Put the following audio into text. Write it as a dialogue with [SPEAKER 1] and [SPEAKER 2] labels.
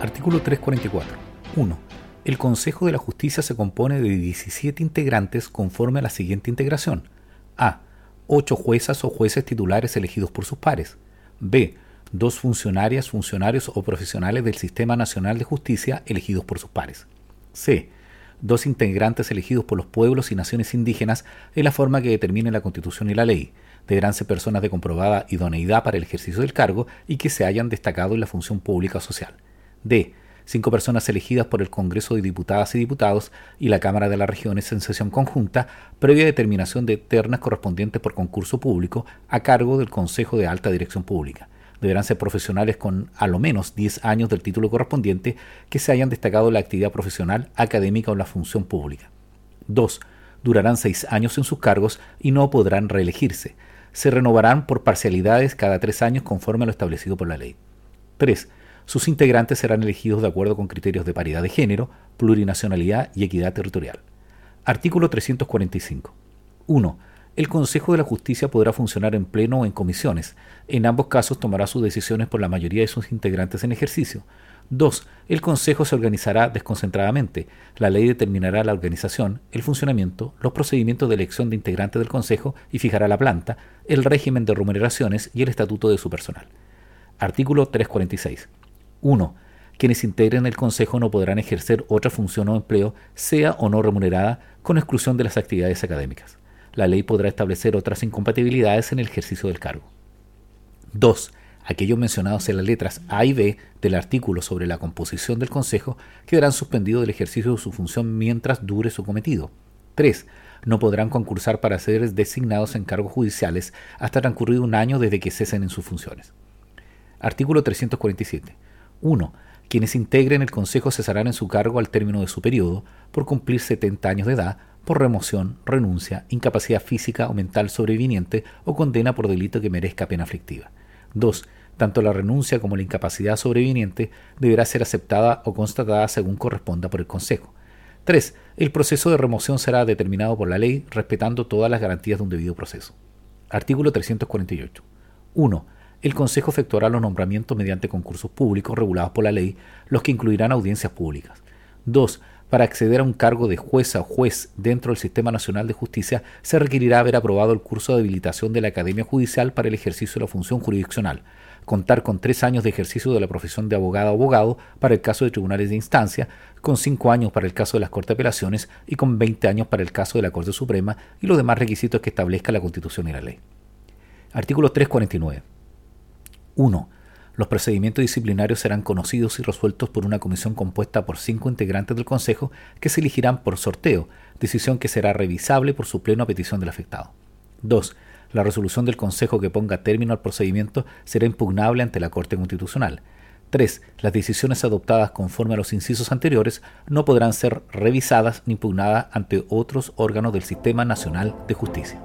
[SPEAKER 1] Artículo 344. 1. El Consejo de la Justicia se compone de 17 integrantes conforme a la siguiente integración. A. 8 juezas o jueces titulares elegidos por sus pares. B. Dos funcionarias, funcionarios o profesionales del Sistema Nacional de Justicia elegidos por sus pares. C. Dos integrantes elegidos por los pueblos y naciones indígenas en la forma que determine la Constitución y la ley. Deberán ser personas de comprobada idoneidad para el ejercicio del cargo y que se hayan destacado en la función pública o social. D. Cinco personas elegidas por el Congreso de Diputadas y Diputados y la Cámara de las Regiones en sesión conjunta, previa determinación de ternas correspondientes por concurso público a cargo del Consejo de Alta Dirección Pública. Deberán ser profesionales con a lo menos 10 años del título correspondiente que se hayan destacado en la actividad profesional, académica o la función pública. 2. Durarán seis años en sus cargos y no podrán reelegirse. Se renovarán por parcialidades cada tres años conforme a lo establecido por la ley. 3 sus integrantes serán elegidos de acuerdo con criterios de paridad de género, plurinacionalidad y equidad territorial. Artículo 345. 1. El Consejo de la Justicia podrá funcionar en pleno o en comisiones. En ambos casos tomará sus decisiones por la mayoría de sus integrantes en ejercicio. 2. El Consejo se organizará desconcentradamente. La ley determinará la organización, el funcionamiento, los procedimientos de elección de integrantes del Consejo y fijará la planta, el régimen de remuneraciones y el estatuto de su personal. Artículo 346. 1. Quienes integren el Consejo no podrán ejercer otra función o empleo, sea o no remunerada, con exclusión de las actividades académicas. La ley podrá establecer otras incompatibilidades en el ejercicio del cargo. 2. Aquellos mencionados en las letras A y B del artículo sobre la composición del Consejo quedarán suspendidos del ejercicio de su función mientras dure su cometido. 3. No podrán concursar para ser designados en cargos judiciales hasta transcurrido un año desde que cesen en sus funciones. Artículo 347. 1. Quienes integren el Consejo cesarán en su cargo al término de su periodo por cumplir 70 años de edad, por remoción, renuncia, incapacidad física o mental sobreviniente o condena por delito que merezca pena aflictiva. 2. Tanto la renuncia como la incapacidad sobreviniente deberá ser aceptada o constatada según corresponda por el Consejo. 3. El proceso de remoción será determinado por la ley respetando todas las garantías de un debido proceso. Artículo 348. 1 el Consejo efectuará los nombramientos mediante concursos públicos regulados por la ley, los que incluirán audiencias públicas. 2. Para acceder a un cargo de jueza o juez dentro del Sistema Nacional de Justicia, se requerirá haber aprobado el curso de habilitación de la Academia Judicial para el ejercicio de la función jurisdiccional, contar con tres años de ejercicio de la profesión de abogado o abogado para el caso de tribunales de instancia, con cinco años para el caso de las Cortes de Apelaciones y con 20 años para el caso de la Corte Suprema y los demás requisitos que establezca la Constitución y la ley. Artículo 349. 1. Los procedimientos disciplinarios serán conocidos y resueltos por una comisión compuesta por cinco integrantes del Consejo que se elegirán por sorteo, decisión que será revisable por su pleno a petición del afectado. 2. La resolución del Consejo que ponga término al procedimiento será impugnable ante la Corte Constitucional. 3. Las decisiones adoptadas conforme a los incisos anteriores no podrán ser revisadas ni impugnadas ante otros órganos del Sistema Nacional de Justicia.